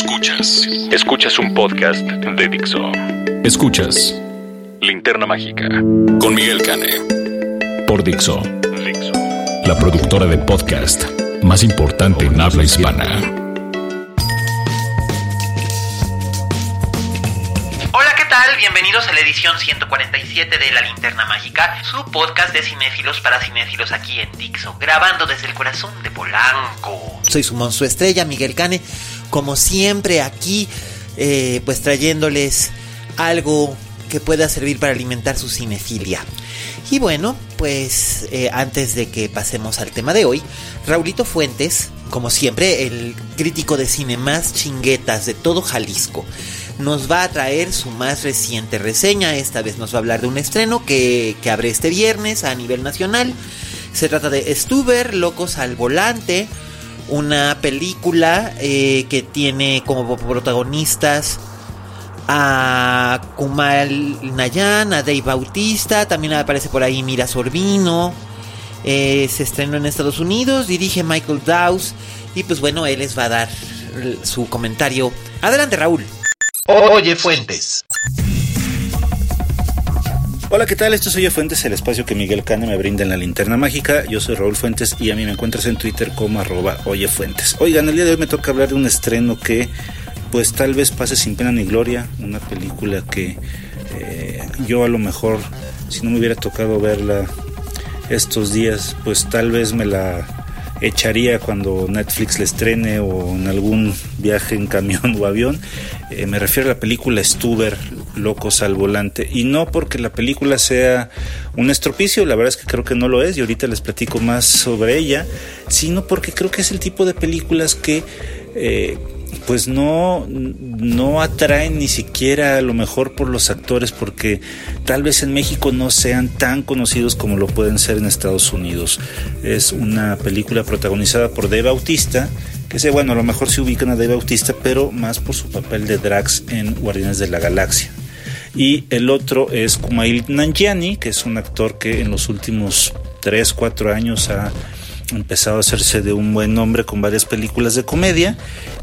Escuchas. Escuchas un podcast de Dixo. Escuchas Linterna Mágica con Miguel Cane. Por Dixo. Dixo. La productora de podcast más importante en habla hispana. Hola, ¿qué tal? Bienvenidos a la edición 147 de La Linterna Mágica, su podcast de cinéfilos para cinéfilos aquí en Dixo, grabando desde el corazón de Polanco. Soy su monstruo estrella, Miguel Cane, como siempre aquí, eh, pues trayéndoles algo que pueda servir para alimentar su cinefilia. Y bueno, pues eh, antes de que pasemos al tema de hoy, Raulito Fuentes, como siempre, el crítico de cine más chinguetas de todo Jalisco, nos va a traer su más reciente reseña. Esta vez nos va a hablar de un estreno que, que abre este viernes a nivel nacional. Se trata de Stuber, Locos al Volante, una película eh, que tiene como protagonistas a Kumal Nayan, a Dave Bautista, también aparece por ahí Mira Sorbino. Eh, se estrenó en Estados Unidos, dirige Michael Dawes y pues bueno, él les va a dar su comentario. Adelante Raúl. Oye Fuentes. Hola, ¿qué tal? Esto es Oye Fuentes, el espacio que Miguel Cane me brinda en la linterna mágica. Yo soy Raúl Fuentes y a mí me encuentras en Twitter como arroba Oye Fuentes. Oigan, el día de hoy me toca hablar de un estreno que pues tal vez pase sin pena ni gloria, una película que eh, yo a lo mejor, si no me hubiera tocado verla estos días, pues tal vez me la echaría cuando Netflix la estrene o en algún viaje en camión o avión. Eh, me refiero a la película Stuber, Locos al Volante. Y no porque la película sea un estropicio, la verdad es que creo que no lo es y ahorita les platico más sobre ella, sino porque creo que es el tipo de películas que... Eh, pues no, no atraen ni siquiera a lo mejor por los actores porque tal vez en México no sean tan conocidos como lo pueden ser en Estados Unidos. Es una película protagonizada por Dave Bautista, que sé, bueno, a lo mejor se ubican a Dave Bautista, pero más por su papel de Drax en Guardianes de la Galaxia. Y el otro es Kumail Nanjiani, que es un actor que en los últimos 3, 4 años ha empezado a hacerse de un buen nombre con varias películas de comedia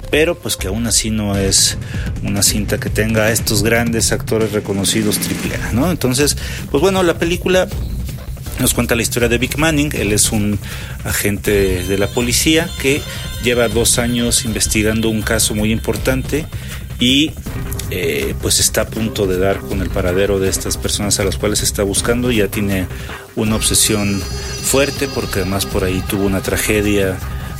pero pues que aún así no es una cinta que tenga a estos grandes actores reconocidos triple A, ¿no? Entonces, pues bueno, la película nos cuenta la historia de Vic Manning, él es un agente de la policía que lleva dos años investigando un caso muy importante y eh, pues está a punto de dar con el paradero de estas personas a las cuales está buscando, ya tiene una obsesión fuerte porque además por ahí tuvo una tragedia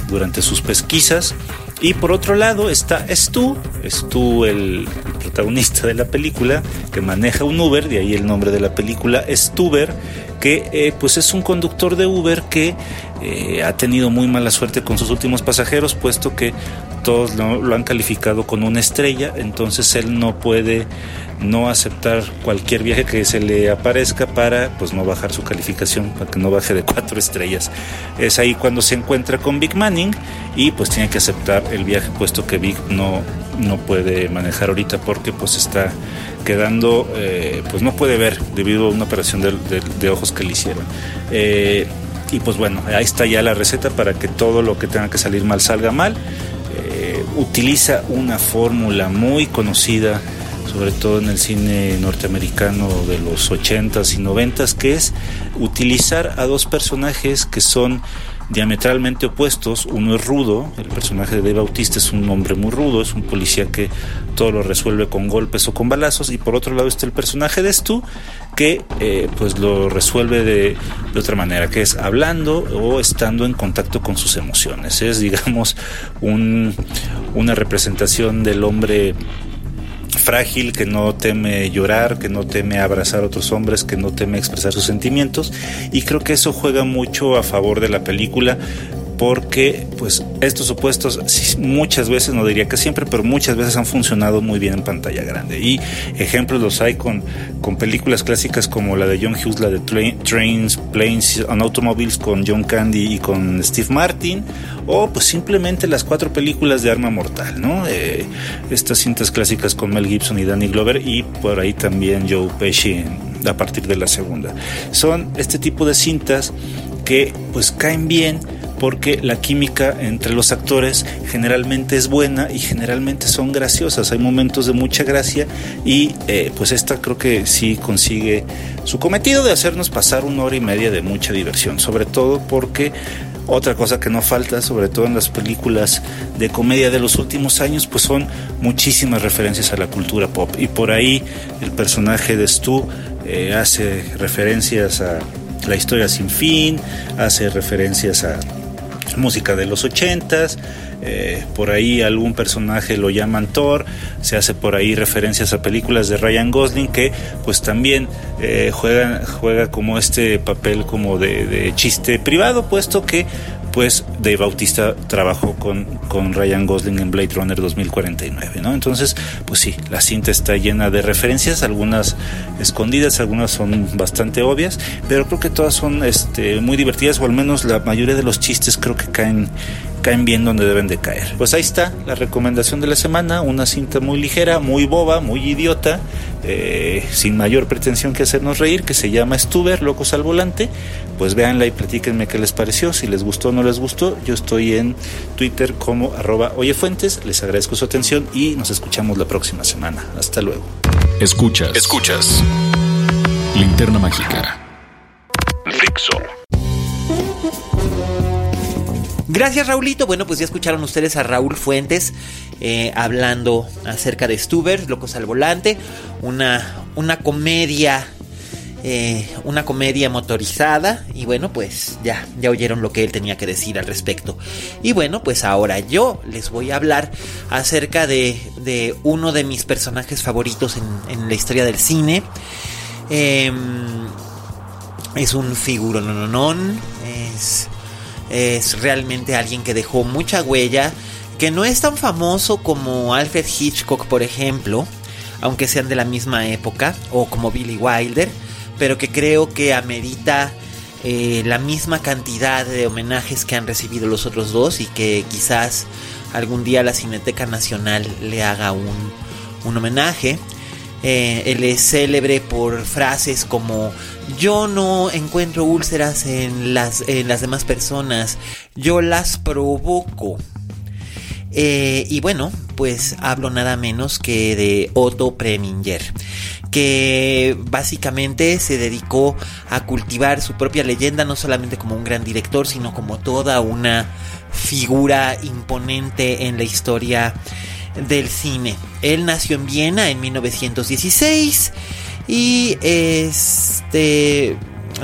durante sus pesquisas. Y por otro lado está Stu, Stu el protagonista de la película, que maneja un Uber, de ahí el nombre de la película, Stuber, que eh, pues es un conductor de Uber que eh, ha tenido muy mala suerte con sus últimos pasajeros, puesto que todos lo, han calificado con una estrella, entonces él no puede no aceptar cualquier viaje que se le aparezca para pues no bajar su calificación, para que no baje de cuatro estrellas. Es ahí cuando se encuentra con Big Manning y pues tiene que aceptar el viaje puesto que Big no, no puede manejar ahorita porque pues está quedando, eh, pues no puede ver debido a una operación de, ojos que le hicieron. Eh, y pues bueno, ahí está ya la receta para que todo lo que tenga que salir mal salga mal. Utiliza una fórmula muy conocida sobre todo en el cine norteamericano de los 80s y 90s, que es utilizar a dos personajes que son diametralmente opuestos. Uno es rudo, el personaje de Dave Bautista es un hombre muy rudo, es un policía que todo lo resuelve con golpes o con balazos, y por otro lado está el personaje de Stu, que eh, pues lo resuelve de, de, otra manera, que es hablando o estando en contacto con sus emociones. Es, digamos, un, una representación del hombre frágil, que no teme llorar, que no teme abrazar a otros hombres, que no teme expresar sus sentimientos. Y creo que eso juega mucho a favor de la película porque pues estos supuestos muchas veces, no diría que siempre, pero muchas veces han funcionado muy bien en pantalla grande. Y ejemplos los hay con, con películas clásicas como la de John Hughes, la de Trains, Planes and Automobiles con John Candy y con Steve Martin, o pues simplemente las cuatro películas de Arma Mortal, ¿no? Eh, estas cintas clásicas con Mel Gibson y Danny Glover y por ahí también Joe Pesci a partir de la segunda. Son este tipo de cintas que pues caen bien porque la química entre los actores generalmente es buena y generalmente son graciosas. Hay momentos de mucha gracia y eh, pues esta creo que sí consigue su cometido de hacernos pasar una hora y media de mucha diversión, sobre todo porque otra cosa que no falta, sobre todo en las películas de comedia de los últimos años, pues son muchísimas referencias a la cultura pop. Y por ahí el personaje de Stu eh, hace referencias a la historia sin fin, hace referencias a música de los ochentas, eh, por ahí algún personaje lo llaman Thor, se hace por ahí referencias a películas de Ryan Gosling que pues también eh, juega, juega como este papel como de, de, chiste privado, puesto que pues Dave Bautista trabajó con, con Ryan Gosling en Blade Runner 2049, ¿no? Entonces, pues sí, la cinta está llena de referencias, algunas escondidas, algunas son bastante obvias, pero creo que todas son este, muy divertidas, o al menos la mayoría de los chistes creo que caen caen bien donde deben de caer. Pues ahí está la recomendación de la semana, una cinta muy ligera, muy boba, muy idiota, eh, sin mayor pretensión que hacernos reír, que se llama Stuber, Locos al Volante. Pues véanla y platíquenme qué les pareció, si les gustó o no les gustó. Yo estoy en Twitter como arroba oyefuentes, les agradezco su atención y nos escuchamos la próxima semana. Hasta luego. Escuchas. Escuchas. Linterna Mágica. Gracias Raulito. Bueno, pues ya escucharon ustedes a Raúl Fuentes eh, hablando acerca de Stuber, Locos al Volante, una, una comedia, eh, una comedia motorizada. Y bueno, pues ya, ya oyeron lo que él tenía que decir al respecto. Y bueno, pues ahora yo les voy a hablar acerca de, de uno de mis personajes favoritos en, en la historia del cine. Em, es un figurononón, es es realmente alguien que dejó mucha huella, que no es tan famoso como Alfred Hitchcock, por ejemplo, aunque sean de la misma época, o como Billy Wilder, pero que creo que amerita eh, la misma cantidad de homenajes que han recibido los otros dos y que quizás algún día la Cineteca Nacional le haga un, un homenaje. Eh, él es célebre por frases como yo no encuentro úlceras en las, en las demás personas, yo las provoco. Eh, y bueno, pues hablo nada menos que de Otto Preminger, que básicamente se dedicó a cultivar su propia leyenda, no solamente como un gran director, sino como toda una figura imponente en la historia del cine. Él nació en Viena en 1916 y este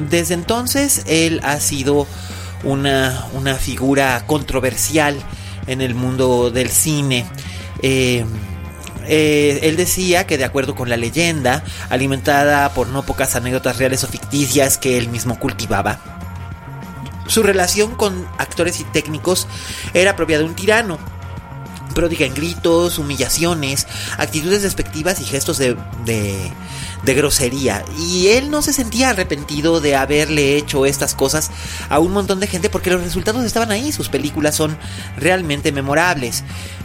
desde entonces él ha sido una, una figura controversial en el mundo del cine. Eh, eh, él decía que de acuerdo con la leyenda, alimentada por no pocas anécdotas reales o ficticias que él mismo cultivaba, su relación con actores y técnicos era propia de un tirano pródiga en gritos, humillaciones, actitudes despectivas y gestos de, de, de, grosería. Y él no se sentía arrepentido de haberle hecho estas cosas a un montón de gente porque los resultados estaban ahí, sus películas son realmente memorables.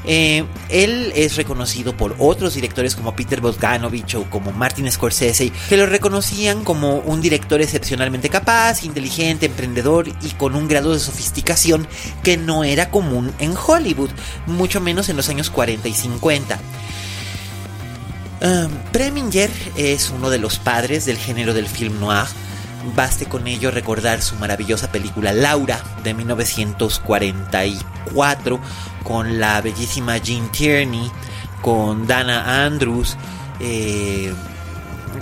Eh, él es reconocido por otros directores como Peter Bogdanovich o como Martin Scorsese, que lo reconocían como un director excepcionalmente capaz, inteligente, emprendedor y con un grado de sofisticación que no era común en Hollywood, mucho menos en los años 40 y 50. Um, Preminger es uno de los padres del género del film noir. Baste con ello recordar su maravillosa película Laura de 1944 con la bellísima Jean Tierney, con Dana Andrews, eh,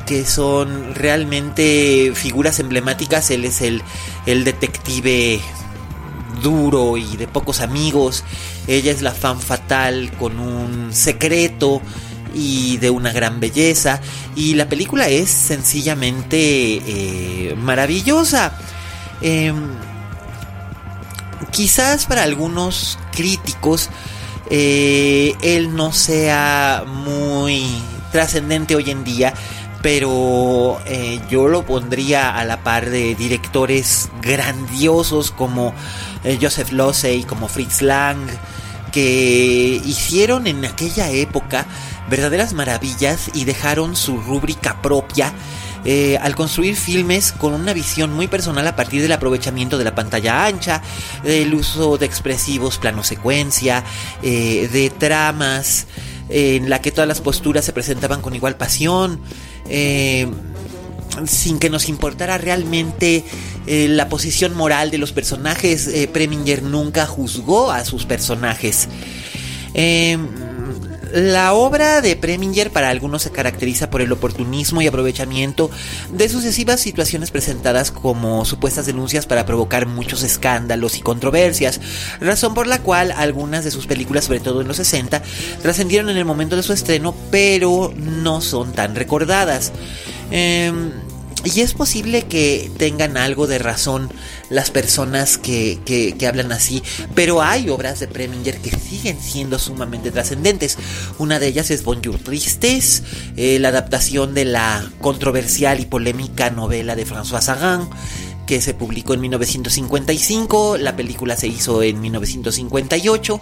que son realmente figuras emblemáticas. Él es el, el detective duro y de pocos amigos. Ella es la fan fatal con un secreto y de una gran belleza. Y la película es sencillamente eh, maravillosa. Em, quizás para algunos críticos eh, él no sea muy trascendente hoy en día, pero eh, yo lo pondría a la par de directores grandiosos como Joseph Losey, como Fritz Lang, que hicieron en aquella época verdaderas maravillas y dejaron su rúbrica propia eh, al construir filmes con una visión muy personal a partir del aprovechamiento de la pantalla ancha, del uso de expresivos plano secuencia, eh, de tramas en la que todas las posturas se presentaban con igual pasión. Eh, sin que nos importara realmente la posición moral de los personajes, Preminger nunca juzgó a sus personajes. La obra de Preminger para algunos se caracteriza por el oportunismo y aprovechamiento de sucesivas situaciones presentadas como supuestas denuncias para provocar muchos escándalos y controversias, razón por la cual algunas de sus películas, sobre todo en los 60, trascendieron en el momento de su estreno, pero no son tan recordadas. Em, y es posible que tengan algo de razón las personas que, que, hablan así, pero hay obras de Preminger que siguen siendo sumamente trascendentes. Una de ellas es Bonjour Tristes, eh, la adaptación de la controversial y polémica novela de François Sagan que se publicó en 1955, la película se hizo en 1958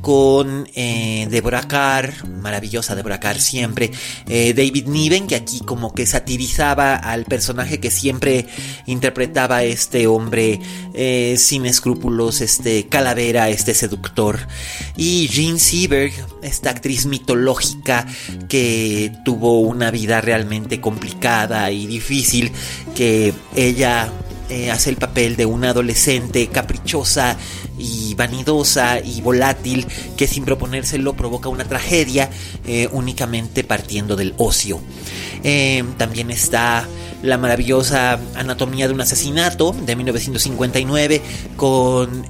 con eh, Deborah Carr, maravillosa Deborah Carr siempre, eh, David Niven que aquí como que satirizaba al personaje que siempre interpretaba este hombre eh, sin escrúpulos, este calavera, este seductor, y Jean Seberg, esta actriz mitológica que tuvo una vida realmente complicada y difícil, que ella eh, hace el papel de una adolescente caprichosa y vanidosa y volátil que sin proponérselo provoca una tragedia eh, únicamente partiendo del ocio. Eh, también está la maravillosa Anatomía de un asesinato de 1959 con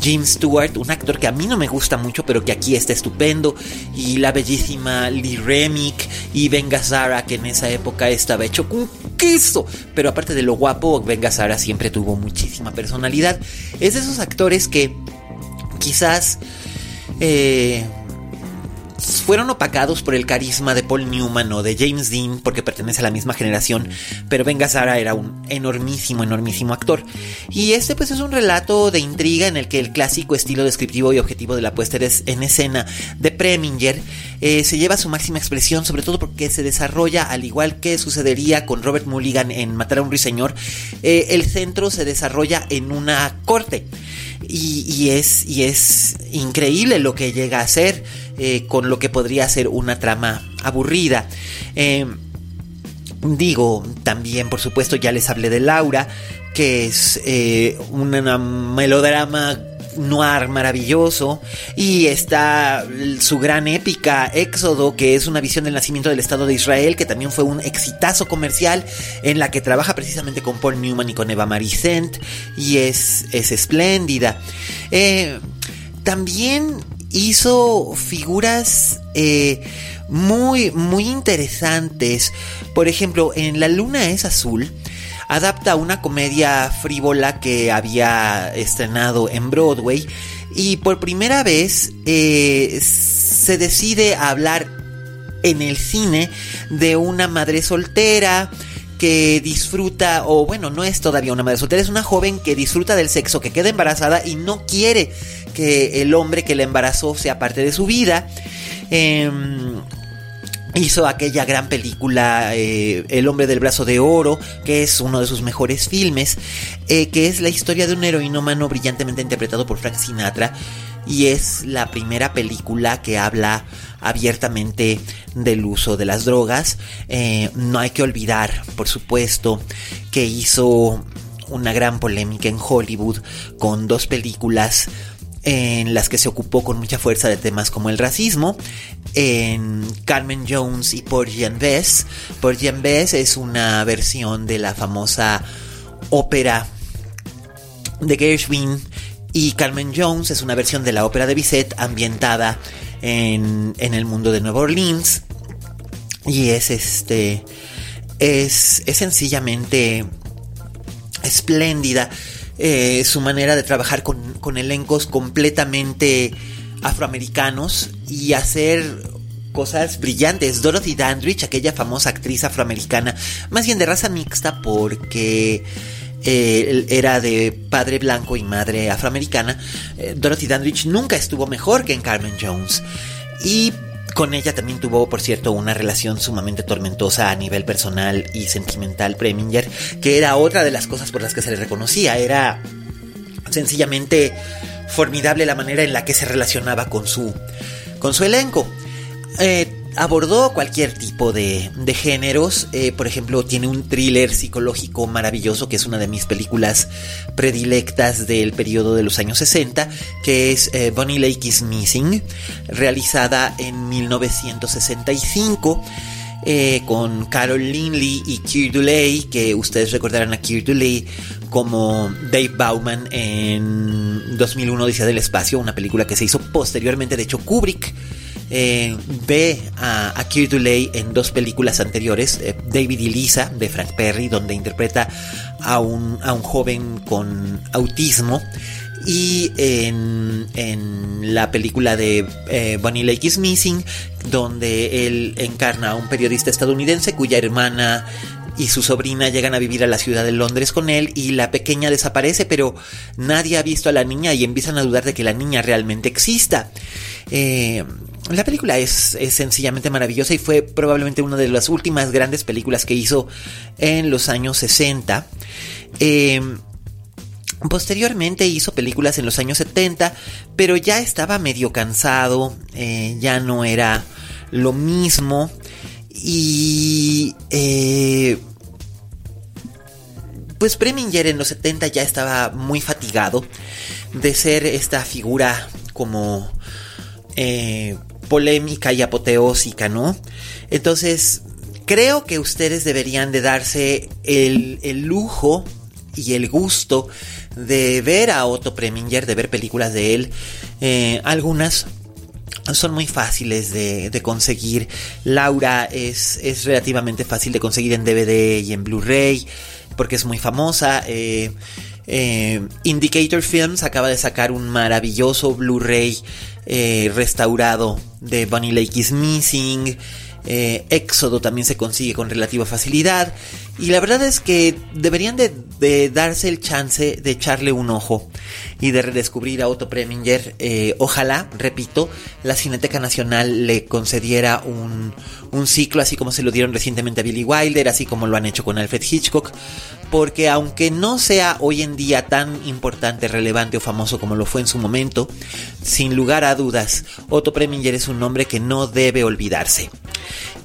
Jim Stewart, un actor que a mí no me gusta mucho, pero que aquí está estupendo, y la bellísima Lee Remick y Ben Gazzara, que en esa época estaba hecho con queso, pero aparte de lo guapo, Ben Gazzara siempre tuvo muchísima personalidad. Es de esos actores que quizás eh, fueron opacados por el carisma de Paul Newman o de James Dean porque pertenece a la misma generación, pero Ben Gazzara era un enormísimo, enormísimo actor. Y este pues es un relato de intriga en el que el clásico estilo descriptivo y objetivo de la puesta en escena de Preminger eh, se lleva a su máxima expresión, sobre todo porque se desarrolla, al igual que sucedería con Robert Mulligan en Matar a un ruiseñor, eh, el centro se desarrolla en una corte. Y, es, y es increíble lo que llega a ser eh, con lo que podría ser una trama aburrida. Eh, digo, también por supuesto ya les hablé de Laura, que es eh, un melodrama noir maravilloso y está su gran épica Éxodo que es una visión del nacimiento del Estado de Israel que también fue un exitazo comercial en la que trabaja precisamente con Paul Newman y con Eva Marie y es, es espléndida también hizo figuras eh, muy, muy interesantes. Por ejemplo, en La Luna es Azul, adapta una comedia frívola que había estrenado en Broadway y por primera vez eh, se decide a hablar en el cine de una madre soltera que disfruta, o bueno, no es todavía una madre soltera, es una joven que disfruta del sexo, que queda embarazada y no quiere que el hombre que la embarazó sea parte de su vida. Em, hizo aquella gran película eh, El hombre del brazo de oro, que es uno de sus mejores filmes, eh, que es la historia de un heroinómano brillantemente interpretado por Frank Sinatra y es la primera película que habla abiertamente del uso de las drogas. Eh, no hay que olvidar, por supuesto, que hizo una gran polémica en Hollywood con dos películas en las que se ocupó con mucha fuerza de temas como el racismo, en Carmen Jones y Porgy and Bess. Porgy and Bess es una versión de la famosa ópera de Gershwin y Carmen Jones es una versión de la ópera de Bizet ambientada en, el mundo de Nueva Orleans. Y es este. Es, es sencillamente espléndida. Eh, su manera de trabajar con, con elencos completamente afroamericanos y hacer cosas brillantes. Dorothy Dandridge, aquella famosa actriz afroamericana, más bien de raza mixta porque eh, era de padre blanco y madre afroamericana. Eh, Dorothy Dandridge nunca estuvo mejor que en Carmen Jones. Y con ella también tuvo, por cierto, una relación sumamente tormentosa a nivel personal y sentimental Preminger, que era otra de las cosas por las que se le reconocía. Era sencillamente formidable la manera en la que se relacionaba con su, con su elenco. Eh, abordó cualquier tipo de, géneros. Eh, por ejemplo, tiene un thriller psicológico maravilloso, que es una de mis películas predilectas del periodo de los años 60, que es eh, Bonnie Lake is Missing, realizada en 1965. con Carol Linley y Keir Dulley, que ustedes recordarán a Keir Dulley como Dave Bauman en 2001 Odisea del Espacio, una película que se hizo posteriormente, de hecho Kubrick eh, ve a, a Keir en dos películas anteriores, eh, David y Lisa de Frank Perry, donde interpreta a un, a un joven con autismo. Y en, en la película de eh, Bonnie Lake is Missing, donde él encarna a un periodista estadounidense cuya hermana y su sobrina llegan a vivir a la ciudad de Londres con él y la pequeña desaparece, pero nadie ha visto a la niña y empiezan a dudar de que la niña realmente exista. Eh, la película es, sencillamente maravillosa y fue probablemente una de las últimas grandes películas que hizo en los años 60. Eh, posteriormente hizo películas en los años 70, pero ya estaba medio cansado, eh, ya no era lo mismo y... Eh, pues Preminger en los 70 ya estaba muy fatigado de ser esta figura como polémica y apoteósica, ¿no? Entonces, creo que ustedes deberían de darse el, lujo y el gusto de ver a Otto Preminger, de ver películas de él. Eh, algunas son muy fáciles de, conseguir. Laura es, es, relativamente fácil de conseguir en DVD y en Blu-ray porque es muy famosa. Eh, eh, Indicator Films acaba de sacar un maravilloso Blu-ray eh, restaurado de Bunny Lake is Missing. Eh, Éxodo también se consigue con relativa facilidad. Y la verdad es que deberían de, darse el chance de echarle un ojo y de redescubrir a Otto Preminger. Eh, ojalá, repito, la Cineteca Nacional le concediera un, un ciclo, así como se lo dieron recientemente a Billy Wilder, así como lo han hecho con Alfred Hitchcock porque aunque no sea hoy en día tan importante, relevante o famoso como lo fue en su momento, sin lugar a dudas, Otto Preminger es un nombre que no debe olvidarse.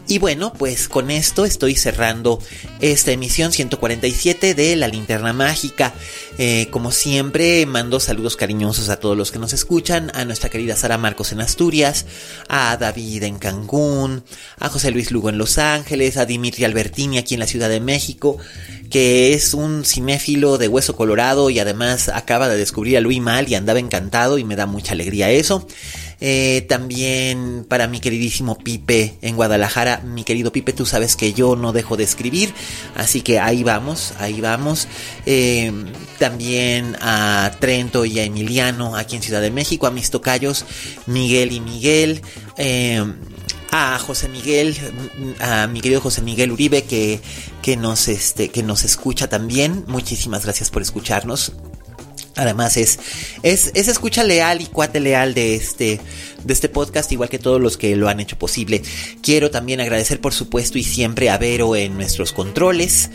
Y bueno, pues con esto estoy cerrando esta emisión 147 de La Linterna Mágica. Eh, como siempre, mando saludos cariñosos a todos los que nos escuchan, a nuestra querida Sara Marcos en Asturias, a David en Cancún, a José Luis Lugo en Los Ángeles, a Dimitri Albertini aquí en la Ciudad de México, que es un cinéfilo de hueso colorado y además acaba de descubrir a Luis Mal y andaba encantado y me da mucha alegría eso. Eh, también para mi queridísimo Pipe en Guadalajara. Mi querido Pipe, tú sabes que yo no dejo de escribir. Así que ahí vamos, ahí vamos. Eh, también a Trento y a Emiliano aquí en Ciudad de México. A mis tocayos Miguel y Miguel. Eh, a José Miguel, a mi querido José Miguel Uribe que, que, nos, este, que nos escucha también. Muchísimas gracias por escucharnos. Además es, es, es, escucha leal y cuate leal de este, de este podcast, igual que todos los que lo han hecho posible. Quiero también agradecer por supuesto y siempre a Vero en nuestros controles.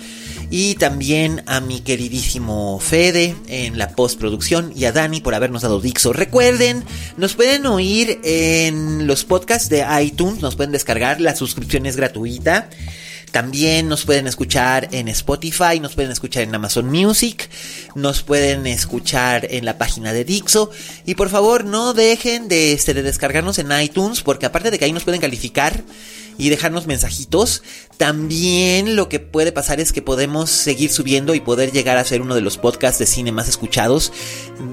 Y también a mi queridísimo Fede en la postproducción y a Dani por habernos dado Dixo. Recuerden, nos pueden oír en los podcasts de iTunes, nos pueden descargar, la suscripción es gratuita. También nos pueden escuchar en Spotify, nos pueden escuchar en Amazon Music, nos pueden escuchar en la página de Dixo. Y por favor, no dejen de, este, de descargarnos en iTunes, porque aparte de que ahí nos pueden calificar, y dejarnos mensajitos. También lo que puede pasar es que podemos seguir subiendo y poder llegar a ser uno de los podcasts de cine más escuchados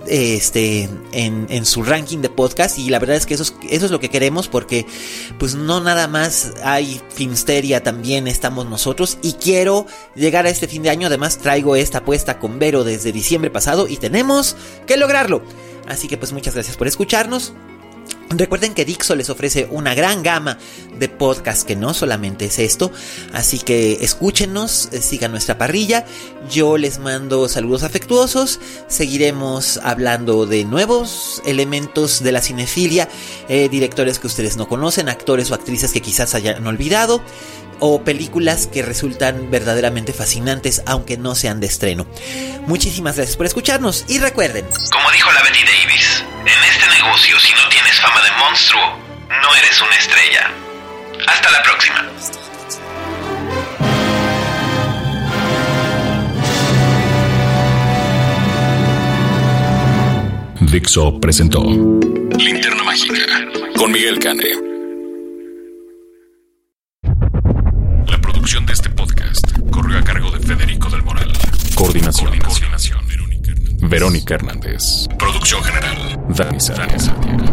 este, en, su ranking de podcast. Y la verdad es que eso es, eso es lo que queremos porque pues no nada más hay Filmsteria, también estamos nosotros. Y quiero llegar a este fin de año. Además traigo esta apuesta con Vero desde diciembre pasado y tenemos que lograrlo. Así que pues muchas gracias por escucharnos. Recuerden que Dixo les ofrece una gran gama de podcasts que no solamente es esto, así que escúchenos, eh, sigan nuestra parrilla, yo les mando saludos afectuosos, seguiremos hablando de nuevos elementos de la cinefilia, eh, directores que ustedes no conocen, actores o actrices que quizás hayan olvidado, o películas que resultan verdaderamente fascinantes aunque no sean de estreno. Muchísimas gracias por escucharnos y recuerden, como dijo la Betty Davis, en este negocio si no fama de monstruo, no eres una estrella. Hasta la próxima. Dixo presentó Linterna Mágica con Miguel Cane. de este podcast corrió a cargo de Federico del Moral. Coordinación. Coordinación. Verónica Hernández. Producción general. Dani Sadia.